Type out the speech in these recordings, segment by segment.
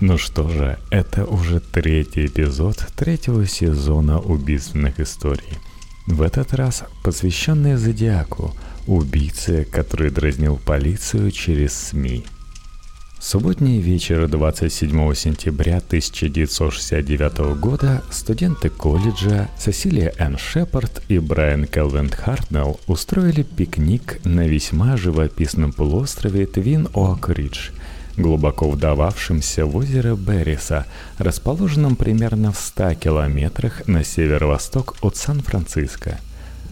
Ну что же, это уже третий эпизод третьего сезона убийственных историй. В этот раз посвященный Зодиаку, убийце, который дразнил полицию через СМИ. Субботний вечер 27 сентября 1969 года студенты колледжа Сесилия Энн Шепард и Брайан Келвин Хартнелл устроили пикник на весьма живописном полуострове Твин Оак-Ридж – глубоко вдававшимся в озеро Берриса, расположенном примерно в 100 километрах на северо-восток от Сан-Франциско.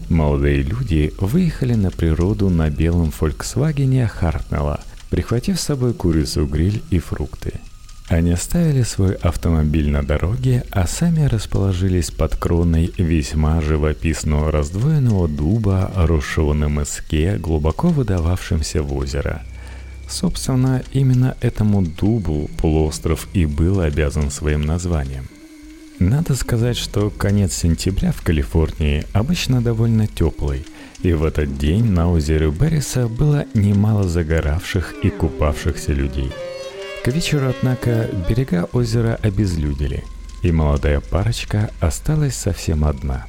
Молодые люди выехали на природу на белом «Фольксвагене» Хартнелла, прихватив с собой курицу-гриль и фрукты. Они оставили свой автомобиль на дороге, а сами расположились под кроной весьма живописного раздвоенного дуба, росшего на мыске, глубоко выдававшимся в озеро – Собственно, именно этому дубу полуостров и был обязан своим названием. Надо сказать, что конец сентября в Калифорнии обычно довольно теплый, и в этот день на озере Берриса было немало загоравших и купавшихся людей. К вечеру, однако, берега озера обезлюдили, и молодая парочка осталась совсем одна –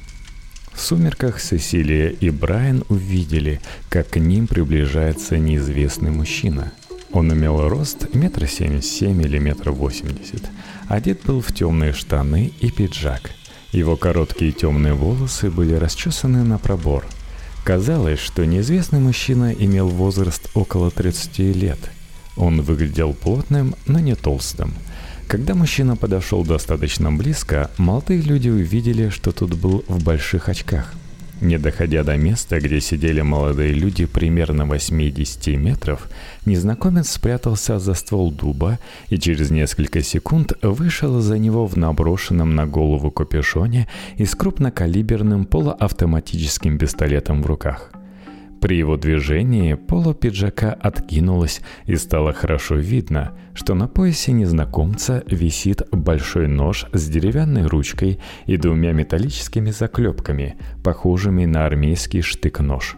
в сумерках Сесилия и Брайан увидели, как к ним приближается неизвестный мужчина. Он имел рост метра семьдесят семь или метр восемьдесят. Одет был в темные штаны и пиджак. Его короткие темные волосы были расчесаны на пробор. Казалось, что неизвестный мужчина имел возраст около 30 лет. Он выглядел плотным, но не толстым – когда мужчина подошел достаточно близко, молодые люди увидели, что тут был в больших очках. Не доходя до места, где сидели молодые люди примерно 80 метров, незнакомец спрятался за ствол дуба и через несколько секунд вышел за него в наброшенном на голову капюшоне и с крупнокалиберным полуавтоматическим пистолетом в руках – при его движении поло пиджака откинулось, и стало хорошо видно, что на поясе незнакомца висит большой нож с деревянной ручкой и двумя металлическими заклепками, похожими на армейский штык-нож.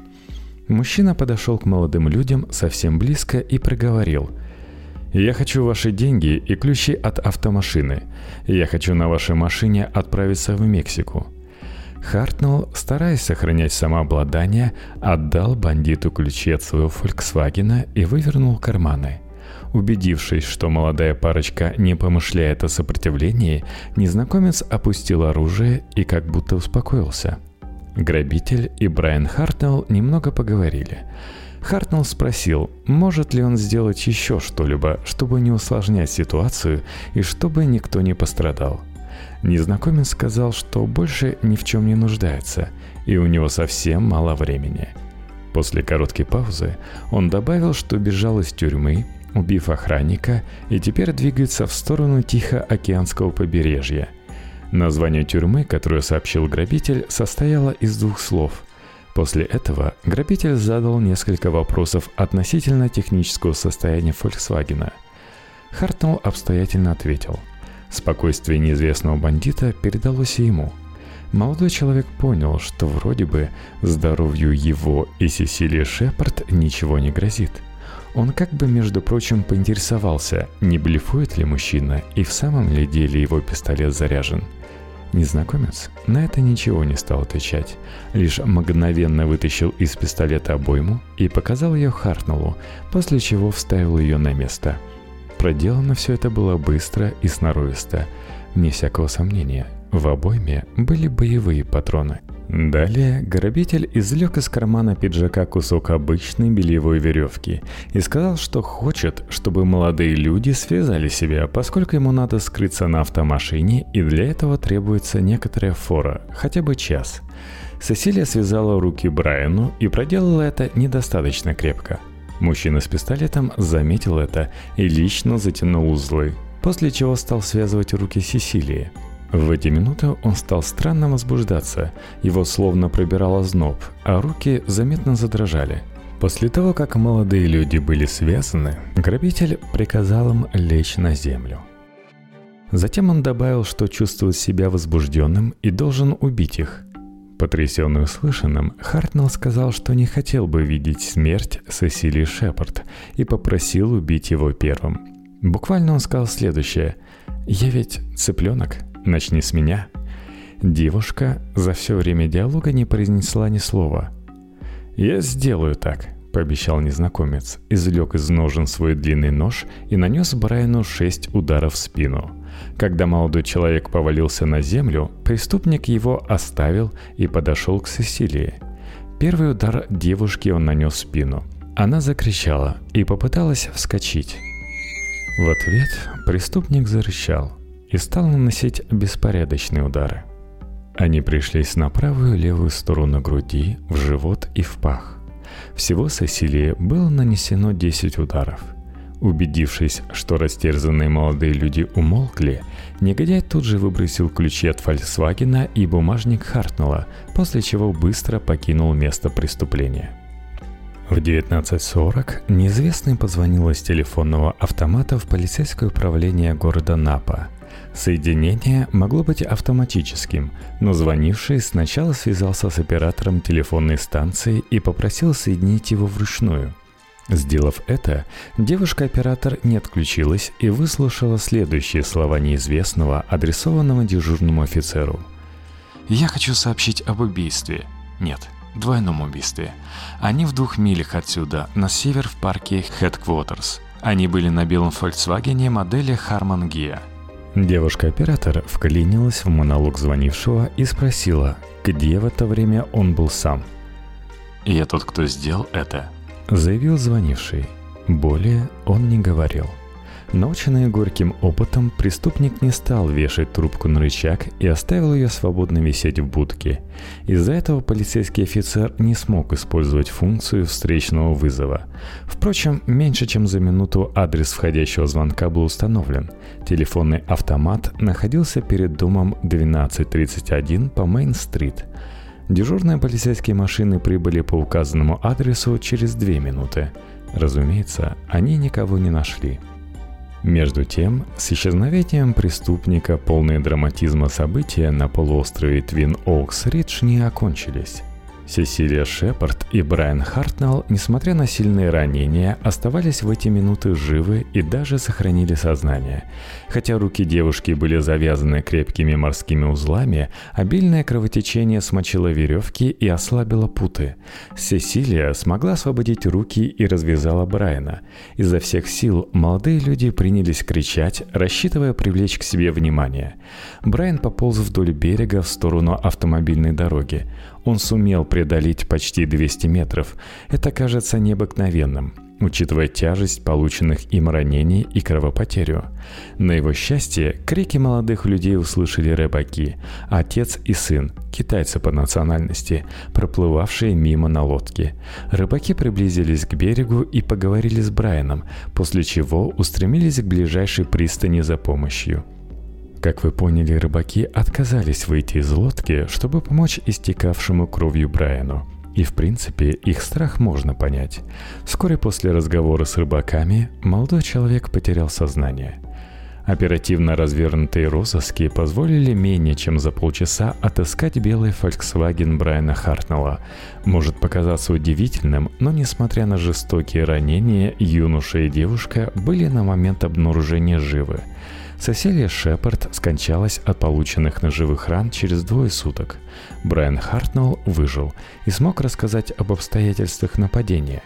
Мужчина подошел к молодым людям совсем близко и проговорил – «Я хочу ваши деньги и ключи от автомашины. Я хочу на вашей машине отправиться в Мексику. Хартнелл, стараясь сохранять самообладание, отдал бандиту ключи от своего «Фольксвагена» и вывернул карманы. Убедившись, что молодая парочка не помышляет о сопротивлении, незнакомец опустил оружие и как будто успокоился. Грабитель и Брайан Хартнелл немного поговорили. Хартнелл спросил, может ли он сделать еще что-либо, чтобы не усложнять ситуацию и чтобы никто не пострадал – Незнакомец сказал, что больше ни в чем не нуждается, и у него совсем мало времени. После короткой паузы он добавил, что бежал из тюрьмы, убив охранника, и теперь двигается в сторону Тихоокеанского побережья. Название тюрьмы, которое сообщил грабитель, состояло из двух слов. После этого грабитель задал несколько вопросов относительно технического состояния Volkswagen. Хартнелл обстоятельно ответил – Спокойствие неизвестного бандита передалось и ему. Молодой человек понял, что вроде бы здоровью его и Сесилии Шепард ничего не грозит. Он как бы, между прочим, поинтересовался, не блефует ли мужчина и в самом ли деле его пистолет заряжен. Незнакомец на это ничего не стал отвечать, лишь мгновенно вытащил из пистолета обойму и показал ее Хартнеллу, после чего вставил ее на место – Проделано все это было быстро и сноровисто. Вне всякого сомнения, в обойме были боевые патроны. Далее грабитель извлек из кармана пиджака кусок обычной бельевой веревки и сказал, что хочет, чтобы молодые люди связали себя, поскольку ему надо скрыться на автомашине и для этого требуется некоторая фора, хотя бы час. Сесилия связала руки Брайану и проделала это недостаточно крепко – Мужчина с пистолетом заметил это и лично затянул узлы, после чего стал связывать руки Сесилии. В эти минуты он стал странно возбуждаться, его словно пробирало зноб, а руки заметно задрожали. После того, как молодые люди были связаны, грабитель приказал им лечь на землю. Затем он добавил, что чувствует себя возбужденным и должен убить их – Потрясенный услышанным, Хартнелл сказал, что не хотел бы видеть смерть Сесилии Шепард и попросил убить его первым. Буквально он сказал следующее. «Я ведь цыпленок, начни с меня». Девушка за все время диалога не произнесла ни слова. «Я сделаю так», — пообещал незнакомец, извлек из ножен свой длинный нож и нанес Брайану шесть ударов в спину. Когда молодой человек повалился на землю, преступник его оставил и подошел к Сесилии. Первый удар девушки он нанес в спину. Она закричала и попыталась вскочить. В ответ преступник зарычал и стал наносить беспорядочные удары – они пришлись на правую и левую сторону груди, в живот и в пах. Всего Сесилии было нанесено 10 ударов. Убедившись, что растерзанные молодые люди умолкли, негодяй тут же выбросил ключи от Фольксвагена и бумажник Хартнелла, после чего быстро покинул место преступления. В 19.40 неизвестный позвонил из телефонного автомата в полицейское управление города Напа – Соединение могло быть автоматическим, но звонивший сначала связался с оператором телефонной станции и попросил соединить его вручную. Сделав это, девушка-оператор не отключилась и выслушала следующие слова неизвестного, адресованного дежурному офицеру. «Я хочу сообщить об убийстве. Нет, двойном убийстве. Они в двух милях отсюда, на север в парке Headquarters. Они были на белом Volkswagen модели Harman Gia – Девушка-оператор вклинилась в монолог звонившего и спросила, где в это время он был сам. «Я тот, кто сделал это», — заявил звонивший. Более он не говорил — Наученный горьким опытом, преступник не стал вешать трубку на рычаг и оставил ее свободно висеть в будке. Из-за этого полицейский офицер не смог использовать функцию встречного вызова. Впрочем, меньше чем за минуту адрес входящего звонка был установлен. Телефонный автомат находился перед домом 1231 по Мейн-стрит. Дежурные полицейские машины прибыли по указанному адресу через две минуты. Разумеется, они никого не нашли. Между тем, с исчезновением преступника полные драматизма события на полуострове Твин Оукс Ридж не окончились. Сесилия Шепард и Брайан Хартнелл, несмотря на сильные ранения, оставались в эти минуты живы и даже сохранили сознание. Хотя руки девушки были завязаны крепкими морскими узлами, обильное кровотечение смочило веревки и ослабило путы. Сесилия смогла освободить руки и развязала Брайана. Изо всех сил молодые люди принялись кричать, рассчитывая привлечь к себе внимание. Брайан пополз вдоль берега в сторону автомобильной дороги. Он сумел преодолеть почти 200 метров. Это кажется необыкновенным, учитывая тяжесть полученных им ранений и кровопотерю. На его счастье, крики молодых людей услышали рыбаки, отец и сын, китайцы по национальности, проплывавшие мимо на лодке. Рыбаки приблизились к берегу и поговорили с Брайаном, после чего устремились к ближайшей пристани за помощью. Как вы поняли, рыбаки отказались выйти из лодки, чтобы помочь истекавшему кровью Брайану. И в принципе их страх можно понять. Вскоре после разговора с рыбаками молодой человек потерял сознание. Оперативно развернутые розыски позволили менее чем за полчаса отыскать белый Volkswagen Брайана Хартнелла. Может показаться удивительным, но несмотря на жестокие ранения, юноша и девушка были на момент обнаружения живы. Сесилия Шепард скончалась от полученных ножевых ран через двое суток. Брайан Хартнелл выжил и смог рассказать об обстоятельствах нападения.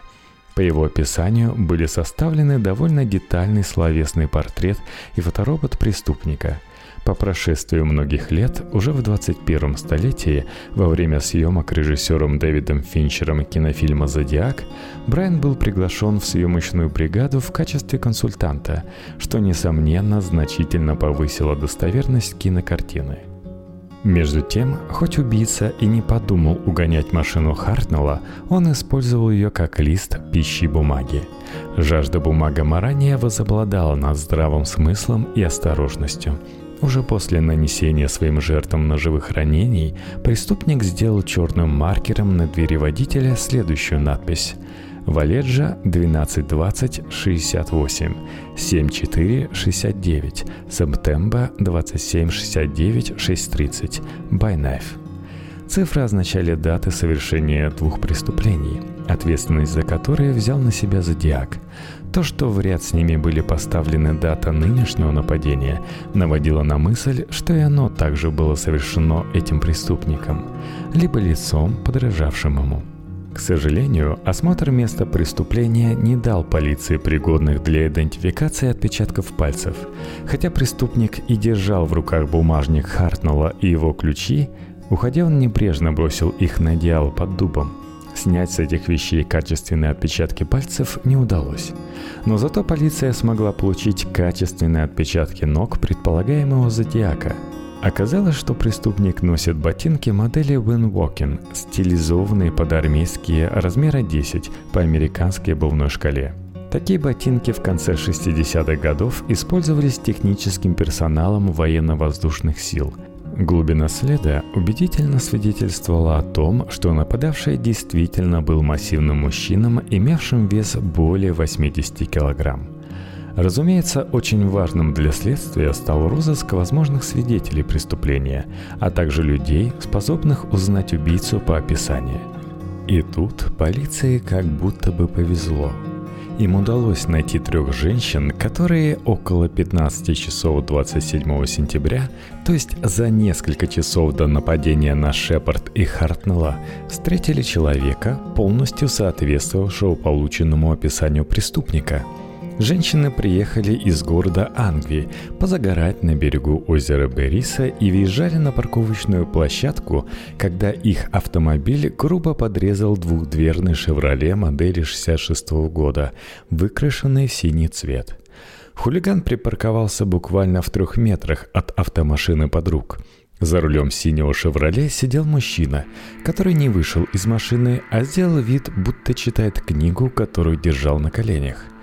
По его описанию были составлены довольно детальный словесный портрет и фоторобот преступника – по прошествию многих лет, уже в 21 столетии, во время съемок режиссером Дэвидом Финчером кинофильма «Зодиак», Брайан был приглашен в съемочную бригаду в качестве консультанта, что, несомненно, значительно повысило достоверность кинокартины. Между тем, хоть убийца и не подумал угонять машину Хартнелла, он использовал ее как лист пищи бумаги. Жажда бумага ранее возобладала над здравым смыслом и осторожностью – уже после нанесения своим жертвам ножевых ранений, преступник сделал черным маркером на двери водителя следующую надпись Валеджа 122068, 7469, Септемба 2769 630, By Knife. Цифры означали даты совершения двух преступлений. ответственность за которые взял на себя Зодиак. То, что в ряд с ними были поставлены дата нынешнего нападения, наводило на мысль, что и оно также было совершено этим преступником, либо лицом, подражавшим ему. К сожалению, осмотр места преступления не дал полиции пригодных для идентификации отпечатков пальцев. Хотя преступник и держал в руках бумажник Хартнелла и его ключи, уходя он небрежно бросил их на одеяло под дубом. Снять с этих вещей качественные отпечатки пальцев не удалось. Но зато полиция смогла получить качественные отпечатки ног предполагаемого зодиака – Оказалось, что преступник носит ботинки модели Winwalking, стилизованные под армейские размера 10 по американской обувной шкале. Такие ботинки в конце 60-х годов использовались техническим персоналом военно-воздушных сил. Глубина следа убедительно свидетельствовала о том, что нападавший действительно был массивным мужчином, имевшим вес более 80 килограмм. Разумеется, очень важным для следствия стал розыск возможных свидетелей преступления, а также людей, способных узнать убийцу по описанию. И тут полиции как будто бы повезло. Им удалось найти трех женщин, которые около 15 часов 27 сентября, то есть за несколько часов до нападения на Шепард и Хартнелла, встретили человека, полностью соответствовавшего полученному описанию преступника – Женщины приехали из города Ангви позагорать на берегу озера Бериса и въезжали на парковочную площадку, когда их автомобиль грубо подрезал двухдверный «Шевроле» модели 66 года, выкрашенный в синий цвет. Хулиган припарковался буквально в трех метрах от автомашины подруг. За рулем синего «Шевроле» сидел мужчина, который не вышел из машины, а сделал вид, будто читает книгу, которую держал на коленях –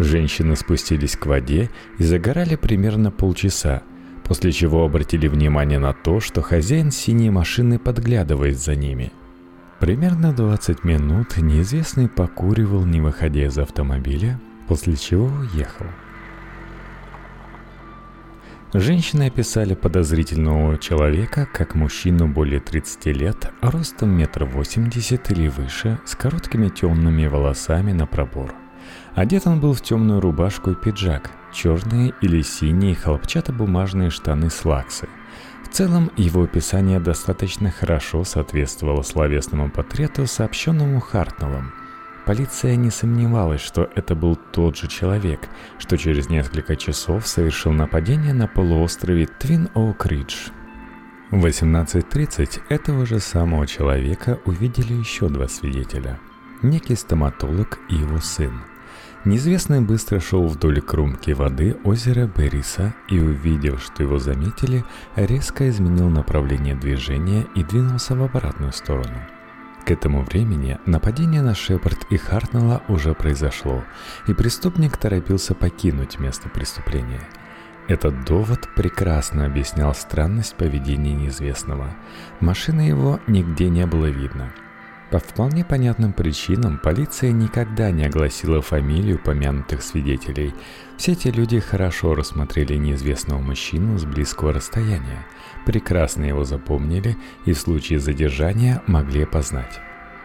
Женщины спустились к воде и загорали примерно полчаса, после чего обратили внимание на то, что хозяин синей машины подглядывает за ними. Примерно 20 минут неизвестный покуривал, не выходя из автомобиля, после чего уехал. Женщины описали подозрительного человека как мужчину более 30 лет, ростом метр восемьдесят или выше, с короткими темными волосами на пробор. Одет он был в темную рубашку и пиджак, черные или синие хлопчатобумажные штаны с лаксы. В целом, его описание достаточно хорошо соответствовало словесному портрету, сообщенному Хартнеллом. Полиция не сомневалась, что это был тот же человек, что через несколько часов совершил нападение на полуострове Твин Оук Ридж. В 18.30 этого же самого человека увидели еще два свидетеля. Некий стоматолог и его сын – Неизвестный быстро шел вдоль кромки воды озера Бериса и, увидев, что его заметили, резко изменил направление движения и двинулся в обратную сторону. К этому времени нападение на Шепард и Хартнелла уже произошло, и преступник торопился покинуть место преступления. Этот довод прекрасно объяснял странность поведения неизвестного. Машины его нигде не было видно – по вполне понятным причинам полиция никогда не огласила фамилию помянутых свидетелей. Все эти люди хорошо рассмотрели неизвестного мужчину с близкого расстояния, прекрасно его запомнили и в случае задержания могли опознать.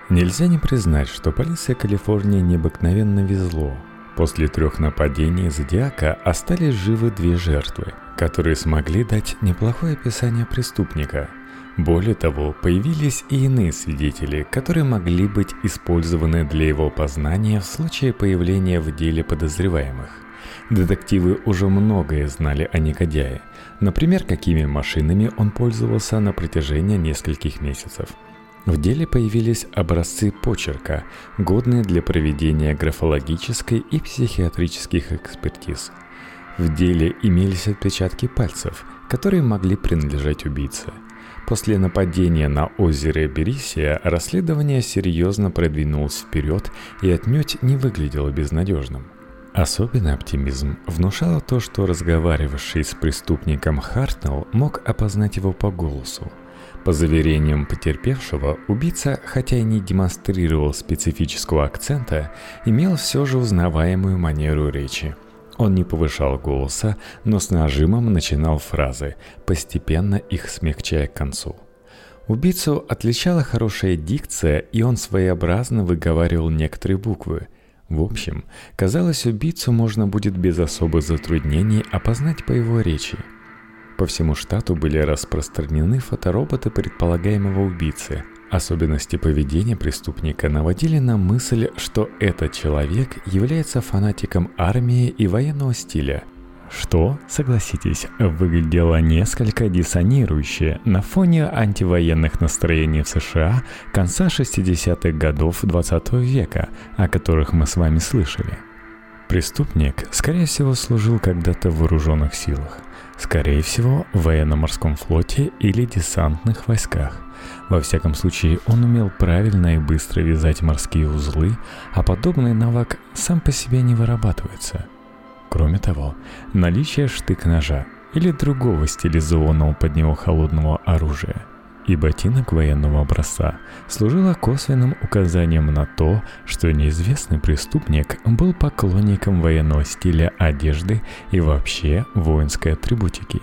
Нельзя не признать, что полиция Калифорнии необыкновенно везло. После трех нападений Зодиака остались живы две жертвы, которые смогли дать неплохое описание преступника – более того, появились и иные свидетели, которые могли быть использованы для его познания в случае появления в деле подозреваемых. Детективы уже многое знали о негодяе, например, какими машинами он пользовался на протяжении нескольких месяцев. В деле появились образцы почерка, годные для проведения графологической и психиатрических экспертиз. В деле имелись отпечатки пальцев, которые могли принадлежать убийце – После нападения на озеро Берисия расследование серьезно продвинулось вперед и отнюдь не выглядело безнадежным. Особенный оптимизм внушало то, что разговаривавший с преступником Хартнелл мог опознать его по голосу. По заверениям потерпевшего, убийца, хотя и не демонстрировал специфического акцента, имел все же узнаваемую манеру речи – он не повышал голоса, но с нажимом начинал фразы, постепенно их смягчая к концу. Убийцу отличала хорошая дикция, и он своеобразно выговаривал некоторые буквы. В общем, казалось, убийцу можно будет без особых затруднений опознать по его речи. По всему штату были распространены фотороботы предполагаемого убийцы. Особенности поведения преступника наводили на мысль, что этот человек является фанатиком армии и военного стиля – что, согласитесь, выглядело несколько диссонирующе на фоне антивоенных настроений в США конца 60-х годов 20 века, о которых мы с вами слышали. Преступник, скорее всего, служил когда-то в вооруженных силах, скорее всего, в военно-морском флоте или десантных войсках. Во всяком случае, он умел правильно и быстро вязать морские узлы, а подобный навык сам по себе не вырабатывается – Кроме того, наличие штык-ножа или другого стилизованного под него холодного оружия и ботинок военного образца служило косвенным указанием на то, что неизвестный преступник был поклонником военного стиля одежды и вообще воинской атрибутики.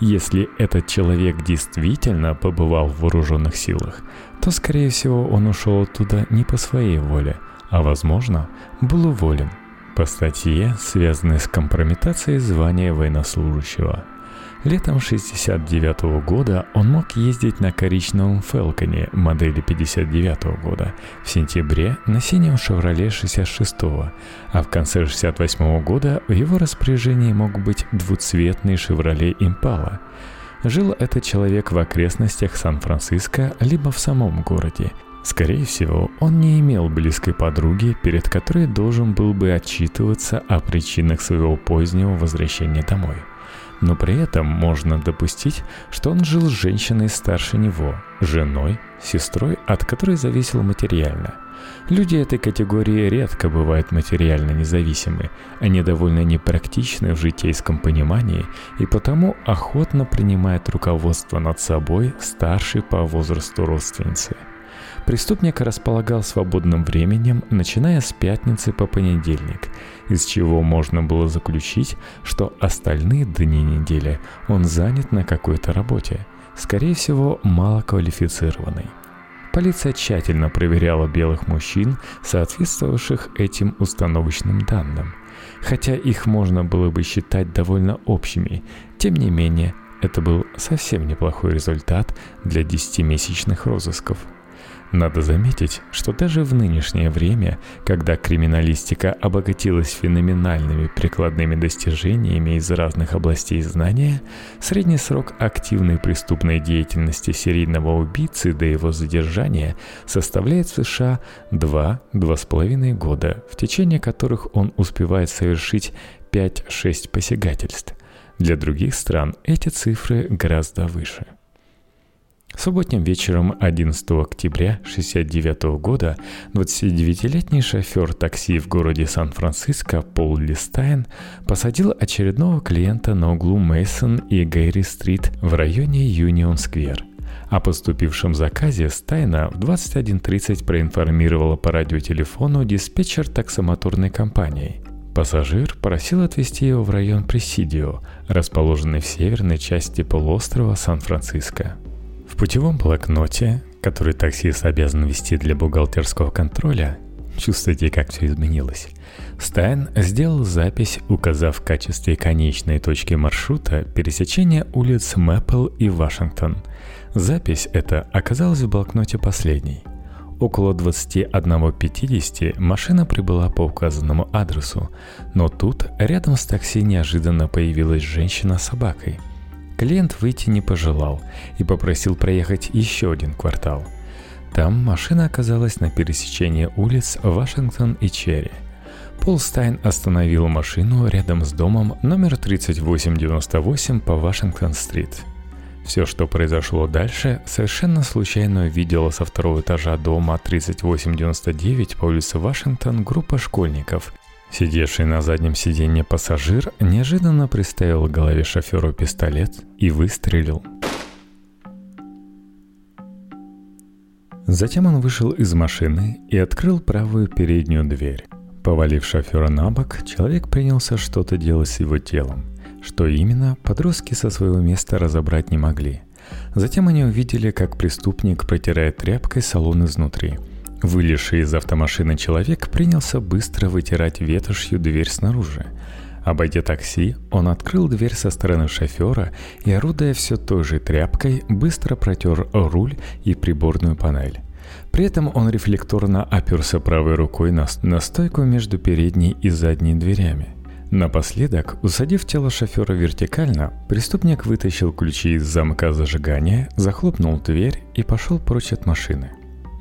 Если этот человек действительно побывал в вооруженных силах, то, скорее всего, он ушел оттуда не по своей воле, а, возможно, был уволен – по статье, связанной с компрометацией звания военнослужащего. Летом 69 года он мог ездить на коричневом Фелконе модели 59 года, в сентябре на синем Шевроле 66 а в конце 68 года в его распоряжении мог быть двуцветный Шевроле Импала. Жил этот человек в окрестностях Сан-Франциско либо в самом городе – Скорее всего, он не имел близкой подруги, перед которой должен был бы отчитываться о причинах своего позднего возвращения домой. Но при этом можно допустить, что он жил с женщиной старше него, женой, сестрой, от которой зависел материально. Люди этой категории редко бывают материально независимы, они довольно непрактичны в житейском понимании и потому охотно принимают руководство над собой старшей по возрасту родственницы – Преступник располагал свободным временем, начиная с пятницы по понедельник, из чего можно было заключить, что остальные дни недели он занят на какой-то работе, скорее всего, малоквалифицированной. Полиция тщательно проверяла белых мужчин, соответствовавших этим установочным данным. Хотя их можно было бы считать довольно общими, тем не менее, это был совсем неплохой результат для десятимесячных розысков – надо заметить, что даже в нынешнее время, когда криминалистика обогатилась феноменальными прикладными достижениями из разных областей знания, средний срок активной преступной деятельности серийного убийцы до его задержания составляет в США 2-2,5 года, в течение которых он успевает совершить 5-6 посягательств. Для других стран эти цифры гораздо выше – Субботним вечером 11 октября 1969 года 29-летний шофер такси в городе Сан-Франциско Пол Листайн посадил очередного клиента на углу Мейсон и Гэри-стрит в районе Юнион-сквер. О поступившем заказе Стайна в 21.30 проинформировала по радиотелефону диспетчер таксомоторной компании. Пассажир просил отвезти его в район Пресидио, расположенный в северной части полуострова Сан-Франциско. В путевом блокноте, который таксист обязан вести для бухгалтерского контроля, чувствуете, как все изменилось. Стайн сделал запись, указав в качестве конечной точки маршрута пересечение улиц Мэппл и Вашингтон. Запись эта оказалась в блокноте последней. Около 21.50 машина прибыла по указанному адресу, но тут рядом с такси неожиданно появилась женщина с собакой – Клиент выйти не пожелал и попросил проехать еще один квартал. Там машина оказалась на пересечении улиц Вашингтон и Черри. Пол Стайн остановил машину рядом с домом номер 3898 по Вашингтон-стрит. Все, что произошло дальше, совершенно случайно увидела со второго этажа дома 3899 по улице Вашингтон группа школьников, Сидевший на заднем сиденье пассажир неожиданно приставил к голове шоферу пистолет и выстрелил. Затем он вышел из машины и открыл правую переднюю дверь. Повалив шофера на бок, человек принялся что-то делать с его телом. Что именно, подростки со своего места разобрать не могли. Затем они увидели, как преступник протирает тряпкой салон изнутри. Вылезший из автомашины человек принялся быстро вытирать ветошью дверь снаружи. Обойдя такси, он открыл дверь со стороны шофера и, орудуя все той же тряпкой, быстро протер руль и приборную панель. При этом он рефлекторно оперся правой рукой на, на стойку между передней и задней дверями. Напоследок, усадив тело шофера вертикально, преступник вытащил ключи из замка зажигания, захлопнул дверь и пошел прочь от машины.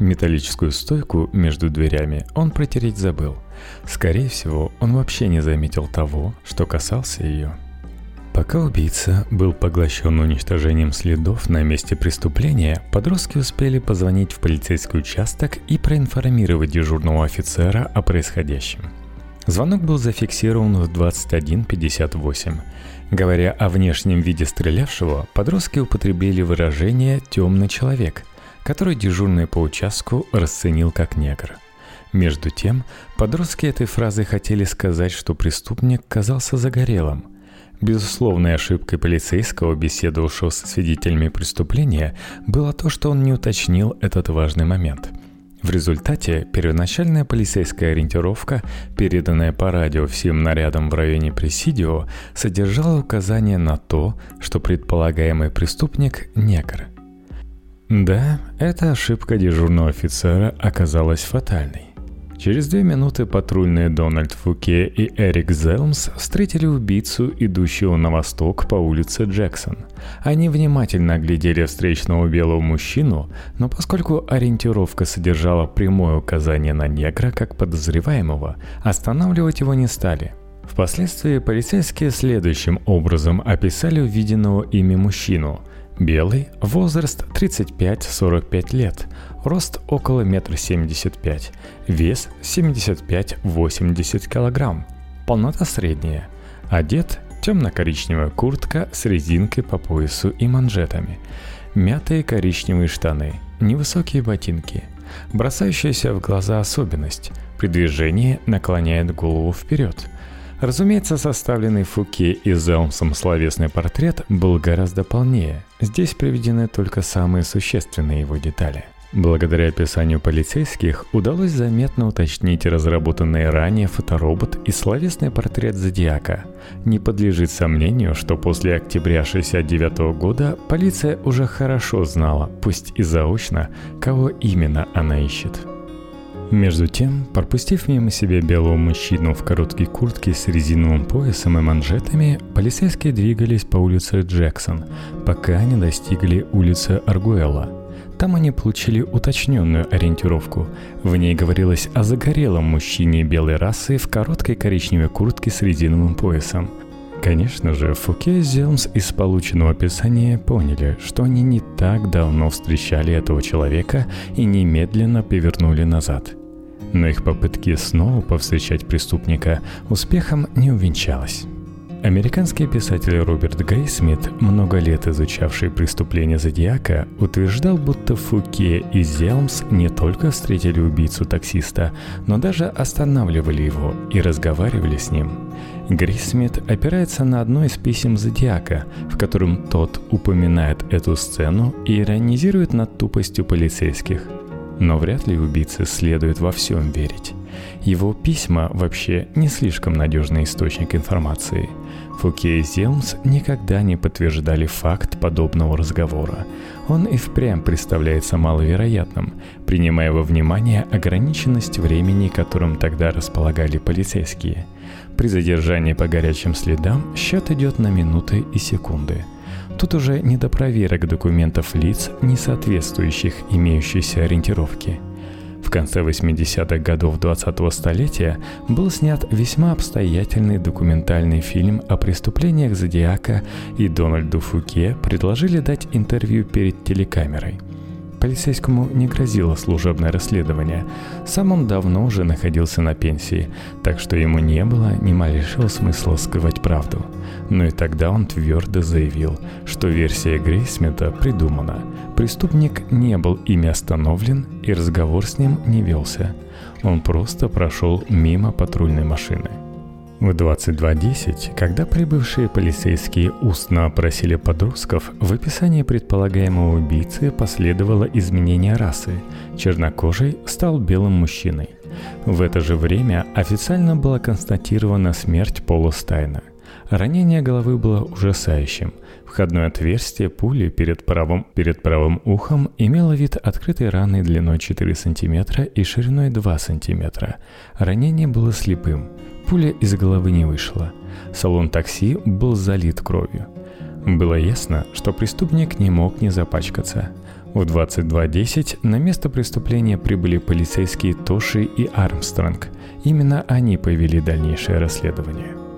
Металлическую стойку между дверями он протереть забыл. Скорее всего, он вообще не заметил того, что касался ее. Пока убийца был поглощен уничтожением следов на месте преступления, подростки успели позвонить в полицейский участок и проинформировать дежурного офицера о происходящем. Звонок был зафиксирован в 21.58. Говоря о внешнем виде стрелявшего, подростки употребили выражение «темный человек», который дежурный по участку расценил как негр. Между тем, подростки этой фразой хотели сказать, что преступник казался загорелым – Безусловной ошибкой полицейского, беседовавшего со свидетелями преступления, было то, что он не уточнил этот важный момент. В результате первоначальная полицейская ориентировка, переданная по радио всем нарядам в районе Пресидио, содержала указание на то, что предполагаемый преступник – негр. Да, эта ошибка дежурного офицера оказалась фатальной. Через две минуты патрульные Дональд Фуке и Эрик Зелмс встретили убийцу, идущего на восток по улице Джексон. Они внимательно оглядели встречного белого мужчину, но поскольку ориентировка содержала прямое указание на негра как подозреваемого, останавливать его не стали – Впоследствии полицейские следующим образом описали увиденного ими мужчину. Белый, возраст 35-45 лет, рост около 1,75 м, вес 75-80 кг, полнота средняя, одет темно-коричневая куртка с резинкой по поясу и манжетами, мятые коричневые штаны, невысокие ботинки. Бросающаяся в глаза особенность – при движении наклоняет голову вперед – Разумеется, составленный Фуке и Зелмсом словесный портрет был гораздо полнее. Здесь приведены только самые существенные его детали. Благодаря описанию полицейских удалось заметно уточнить разработанный ранее фоторобот и словесный портрет Зодиака. Не подлежит сомнению, что после октября 1969 года полиция уже хорошо знала, пусть и заочно, кого именно она ищет. Между тем, пропустив мимо себя белого мужчину в короткой куртке с резиновым поясом и манжетами, полицейские двигались по улице Джексон, пока не достигли улицы Аргуэлла. Там они получили уточненную ориентировку. В ней говорилось о загорелом мужчине белой расы в короткой коричневой куртке с резиновым поясом. Конечно же, Фуке и Зелмс из полученного описания поняли, что они не так давно встречали этого человека и немедленно повернули назад – но их попытки снова повстречать преступника успехом не увенчалось. Американский писатель Роберт Грейсмит, много лет изучавший преступления Зодиака, утверждал, будто Фуке и Зелмс не только встретили убийцу таксиста, но даже останавливали его и разговаривали с ним. Грейсмит опирается на одно из писем Зодиака, в котором тот упоминает эту сцену и иронизирует над тупостью полицейских – но вряд ли убийце следует во всем верить. Его письма вообще не слишком надежный источник информации. Фуке и Зелмс никогда не подтверждали факт подобного разговора. Он и впрямь представляется маловероятным, принимая во внимание ограниченность времени, которым тогда располагали полицейские. При задержании по горячим следам счет идет на минуты и секунды – Тут уже не до проверок документов лиц, не соответствующих имеющейся ориентировке. В конце 80-х годов 20-го столетия был снят весьма обстоятельный документальный фильм о преступлениях Зодиака, и Дональду Фуке предложили дать интервью перед телекамерой – Полицейскому не грозило служебное расследование. Сам он давно уже находился на пенсии, так что ему не было ни малейшего смысла скрывать правду. Но и тогда он твердо заявил, что версия Грейсмита придумана. Преступник не был ими остановлен, и разговор с ним не велся. Он просто прошел мимо патрульной машины. В 22.10, когда прибывшие полицейские устно опросили подростков, в описании предполагаемого убийцы последовало изменение расы. Чернокожий стал белым мужчиной. В это же время официально была констатирована смерть Пола Стайна. Ранение головы было ужасающим. Входное отверстие пули перед правым, перед правым ухом имело вид открытой раны длиной 4 см и шириной 2 см. Ранение было слепым. Пуля из головы не вышла. Салон такси был залит кровью. Было ясно, что преступник не мог не запачкаться. В 22.10 на место преступления прибыли полицейские Тоши и Армстронг. Именно они повели дальнейшее расследование.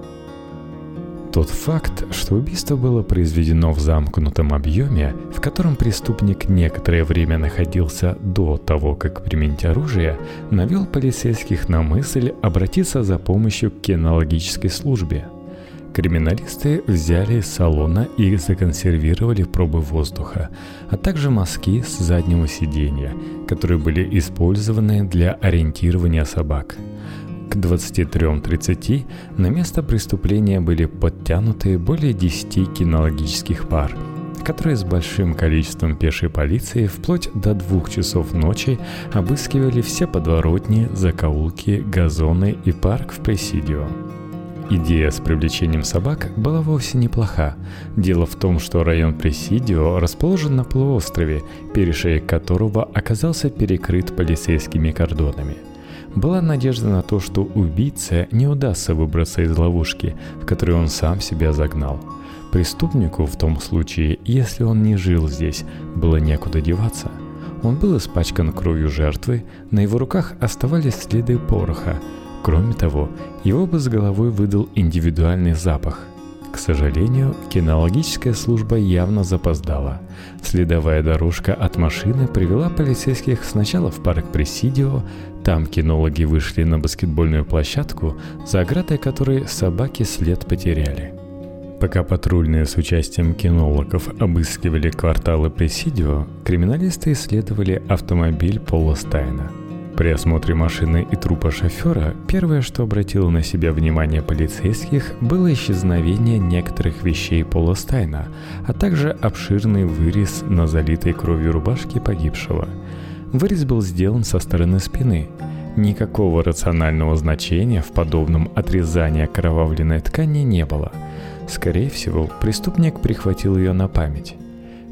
Тот факт, что убийство было произведено в замкнутом объеме, в котором преступник некоторое время находился до того, как применить оружие, навел полицейских на мысль обратиться за помощью к кинологической службе. Криминалисты взяли из салона и законсервировали пробы воздуха, а также мазки с заднего сиденья, которые были использованы для ориентирования собак – к 23.30 на место преступления были подтянуты более 10 кинологических пар, которые с большим количеством пешей полиции вплоть до двух часов ночи обыскивали все подворотни, закоулки, газоны и парк в Пресидио. Идея с привлечением собак была вовсе неплоха. Дело в том, что район Пресидио расположен на полуострове, перешеек которого оказался перекрыт полицейскими кордонами – была надежда на то, что убийце не удастся выбраться из ловушки, в которую он сам себя загнал. Преступнику в том случае, если он не жил здесь, было некуда деваться. Он был испачкан кровью жертвы, на его руках оставались следы пороха. Кроме того, его бы с головой выдал индивидуальный запах – к сожалению, кинологическая служба явно запоздала. Следовая дорожка от машины привела полицейских сначала в парк Пресидио, там кинологи вышли на баскетбольную площадку, за оградой которой собаки след потеряли. Пока патрульные с участием кинологов обыскивали кварталы Пресидио, криминалисты исследовали автомобиль Пола Стайна – при осмотре машины и трупа шофера первое, что обратило на себя внимание полицейских, было исчезновение некоторых вещей Пола Стайна, а также обширный вырез на залитой кровью рубашке погибшего. Вырез был сделан со стороны спины. Никакого рационального значения в подобном отрезании окровавленной ткани не было. Скорее всего, преступник прихватил ее на память.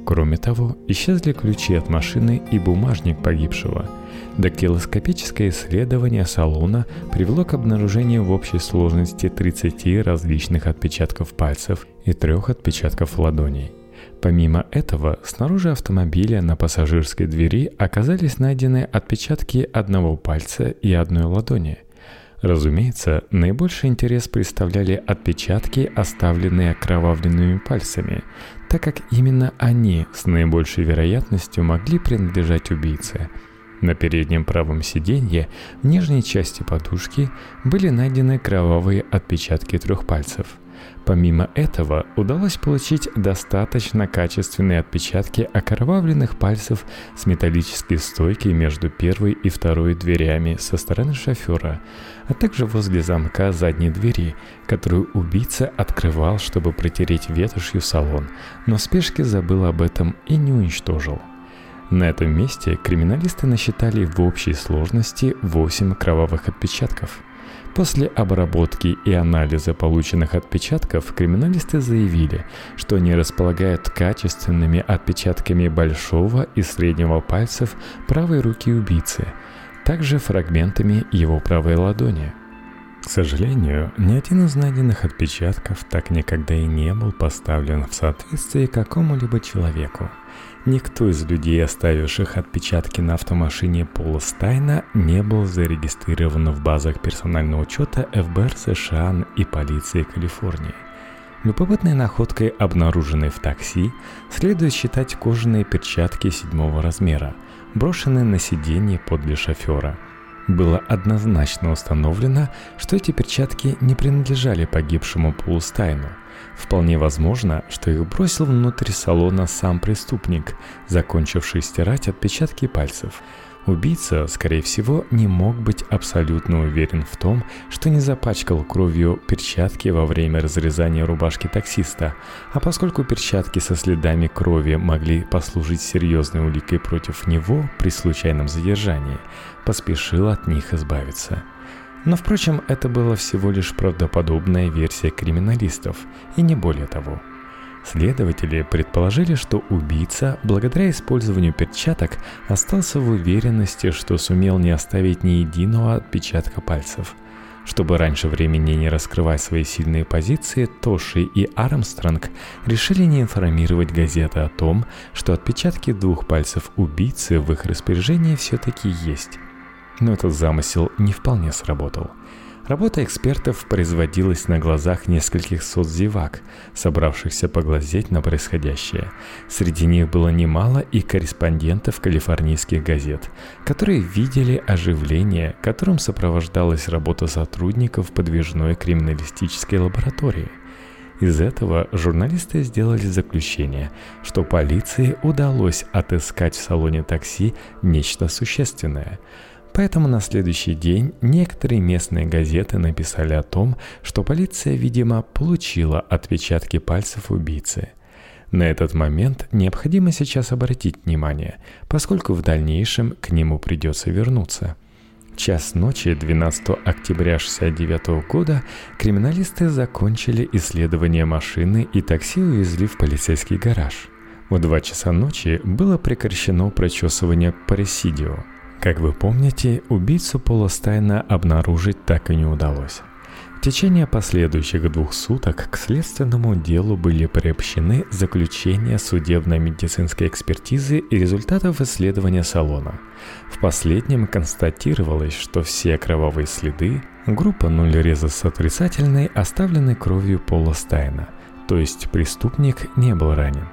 Кроме того, исчезли ключи от машины и бумажник погибшего – Дактилоскопическое исследование салона привело к обнаружению в общей сложности 30 различных отпечатков пальцев и трех отпечатков ладоней. Помимо этого, снаружи автомобиля на пассажирской двери оказались найдены отпечатки одного пальца и одной ладони. Разумеется, наибольший интерес представляли отпечатки, оставленные окровавленными пальцами, так как именно они с наибольшей вероятностью могли принадлежать убийце – на переднем правом сиденье в нижней части подушки были найдены кровавые отпечатки трех пальцев. Помимо этого, удалось получить достаточно качественные отпечатки окровавленных пальцев с металлической стойкой между первой и второй дверями со стороны шофера, а также возле замка задней двери, которую убийца открывал, чтобы протереть ветошью салон, но в спешке забыл об этом и не уничтожил. На этом месте криминалисты насчитали в общей сложности 8 кровавых отпечатков. После обработки и анализа полученных отпечатков криминалисты заявили, что они располагают качественными отпечатками большого и среднего пальцев правой руки убийцы, также фрагментами его правой ладони. К сожалению, ни один из найденных отпечатков так никогда и не был поставлен в соответствии какому-либо человеку – Никто из людей, оставивших отпечатки на автомашине Пола Стайна, не был зарегистрирован в базах персонального учета ФБР США и полиции Калифорнии. Любопытной находкой, обнаруженной в такси, следует считать кожаные перчатки седьмого размера, брошенные на сиденье подле шофера. Было однозначно установлено, что эти перчатки не принадлежали погибшему Полу Стайну – Вполне возможно, что их бросил внутрь салона сам преступник, закончивший стирать отпечатки пальцев. Убийца, скорее всего, не мог быть абсолютно уверен в том, что не запачкал кровью перчатки во время разрезания рубашки таксиста, а поскольку перчатки со следами крови могли послужить серьезной уликой против него при случайном задержании, поспешил от них избавиться. Но, впрочем, это была всего лишь правдоподобная версия криминалистов, и не более того – Следователи предположили, что убийца, благодаря использованию перчаток, остался в уверенности, что сумел не оставить ни единого отпечатка пальцев. Чтобы раньше времени не раскрывать свои сильные позиции, Тоши и Армстронг решили не информировать газеты о том, что отпечатки двух пальцев убийцы в их распоряжении все-таки есть. Но этот замысел не вполне сработал – Работа экспертов производилась на глазах нескольких сот зевак, собравшихся поглазеть на происходящее. Среди них было немало и корреспондентов калифорнийских газет, которые видели оживление, которым сопровождалась работа сотрудников подвижной криминалистической лаборатории. Из этого журналисты сделали заключение, что полиции удалось отыскать в салоне такси нечто существенное – Поэтому на следующий день некоторые местные газеты написали о том, что полиция, видимо, получила отпечатки пальцев убийцы. На этот момент необходимо сейчас обратить внимание, поскольку в дальнейшем к нему придется вернуться. Час ночи 12 октября 1969 года криминалисты закончили исследование машины и такси увезли в полицейский гараж. В 2 часа ночи было прекращено прочесывание Парисидио – как вы помните, убийцу Пола Стайна обнаружить так и не удалось. В течение последующих двух суток к следственному делу были приобщены заключения судебно-медицинской экспертизы и результатов исследования салона. В последнем констатировалось, что все кровавые следы, группа нуль резус отрицательной, оставлены кровью Пола Стайна, то есть преступник не был ранен.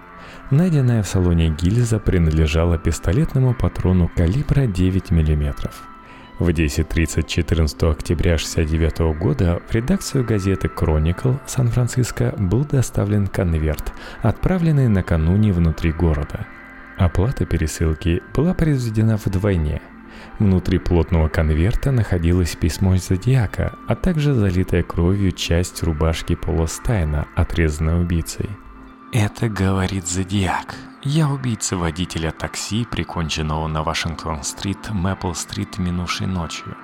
Найденная в салоне гильза принадлежала пистолетному патрону калибра 9 мм. В 10.30 14 октября 1969 года в редакцию газеты Chronicle Сан-Франциско был доставлен конверт, отправленный накануне внутри города. Оплата пересылки была произведена вдвойне. Внутри плотного конверта находилось письмо Зодиака, а также залитая кровью часть рубашки Пола Стайна, отрезанная убийцей – это говорит Зодиак. Я убийца водителя такси, приконченного на Вашингтон-стрит, Мэпл-стрит минувшей ночью.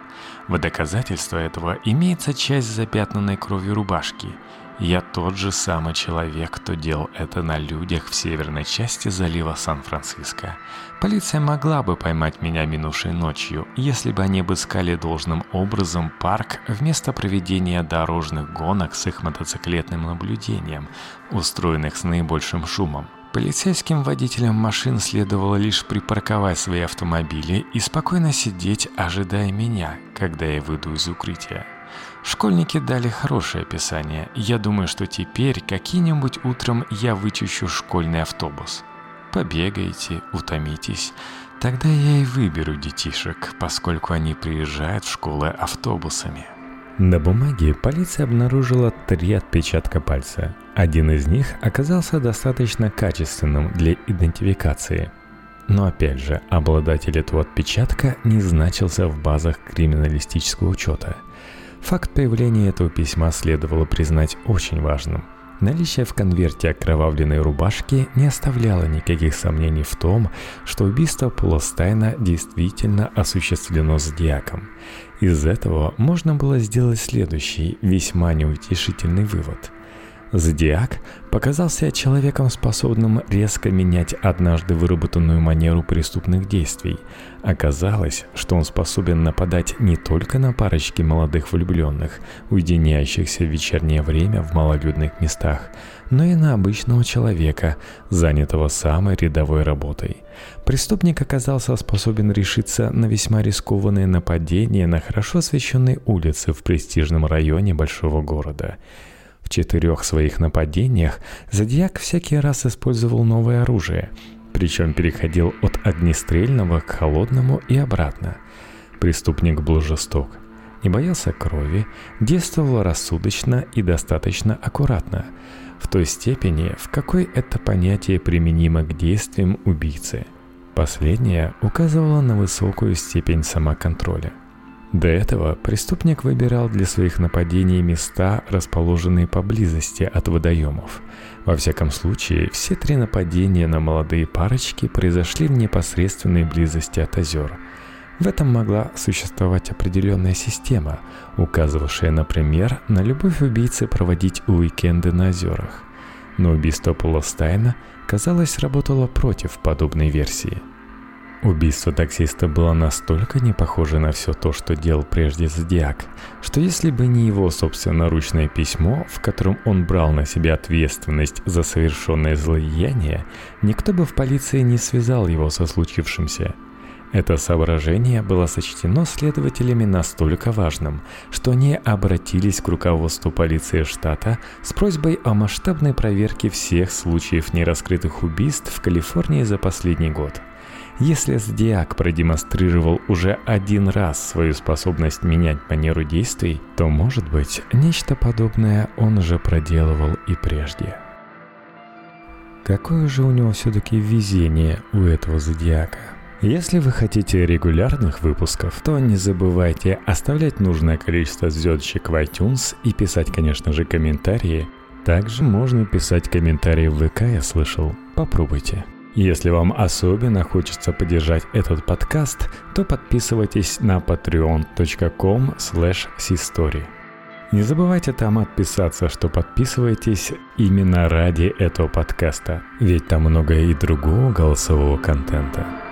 В доказательство этого имеется часть запятнанной кровью рубашки – я тот же самый человек, кто делал это на людях в северной части залива Сан-Франциско. Полиция могла бы поймать меня минувшей ночью, если бы они обыскали должным образом парк вместо проведения дорожных гонок с их мотоциклетным наблюдением, устроенных с наибольшим шумом. Полицейским водителям машин следовало лишь припарковать свои автомобили и спокойно сидеть, ожидая меня, когда я выйду из укрытия. Школьники дали хорошее описание. Я думаю, что теперь какие-нибудь утром я вычищу школьный автобус. Побегайте, утомитесь. Тогда я и выберу детишек, поскольку они приезжают в школы автобусами. На бумаге полиция обнаружила три отпечатка пальца. Один из них оказался достаточно качественным для идентификации. Но опять же, обладатель этого отпечатка не значился в базах криминалистического учета – Факт появления этого письма следовало признать очень важным. Наличие в конверте окровавленной рубашки не оставляло никаких сомнений в том, что убийство Полостайна действительно осуществлено зодиаком. Из этого можно было сделать следующий, весьма неутешительный вывод. Зодиак показался человеком, способным резко менять однажды выработанную манеру преступных действий. Оказалось, что он способен нападать не только на парочки молодых влюбленных, уединяющихся в вечернее время в малолюдных местах, но и на обычного человека, занятого самой рядовой работой. Преступник оказался способен решиться на весьма рискованное нападение на хорошо освещенной улице в престижном районе большого города – в четырех своих нападениях Зодиак всякий раз использовал новое оружие, причем переходил от огнестрельного к холодному и обратно. Преступник был жесток, не боялся крови, действовал рассудочно и достаточно аккуратно, в той степени, в какой это понятие применимо к действиям убийцы. Последнее указывало на высокую степень самоконтроля. До этого преступник выбирал для своих нападений места, расположенные поблизости от водоемов. Во всяком случае, все три нападения на молодые парочки произошли в непосредственной близости от озер. В этом могла существовать определенная система, указывавшая, например, на любовь убийцы проводить уикенды на озерах. Но убийство Полостайна, казалось, работало против подобной версии – Убийство таксиста было настолько не похоже на все то, что делал прежде Зодиак, что если бы не его собственноручное письмо, в котором он брал на себя ответственность за совершенное злояние, никто бы в полиции не связал его со случившимся. Это соображение было сочтено следователями настолько важным, что они обратились к руководству полиции штата с просьбой о масштабной проверке всех случаев нераскрытых убийств в Калифорнии за последний год – если Зодиак продемонстрировал уже один раз свою способность менять манеру действий, то, может быть, нечто подобное он уже проделывал и прежде. Какое же у него все-таки везение у этого Зодиака? Если вы хотите регулярных выпусков, то не забывайте оставлять нужное количество звездочек в iTunes и писать, конечно же, комментарии. Также можно писать комментарии в ВК, я слышал. Попробуйте. Если вам особенно хочется поддержать этот подкаст, то подписывайтесь на patreon.com slash Не забывайте там отписаться, что подписываетесь именно ради этого подкаста, ведь там много и другого голосового контента.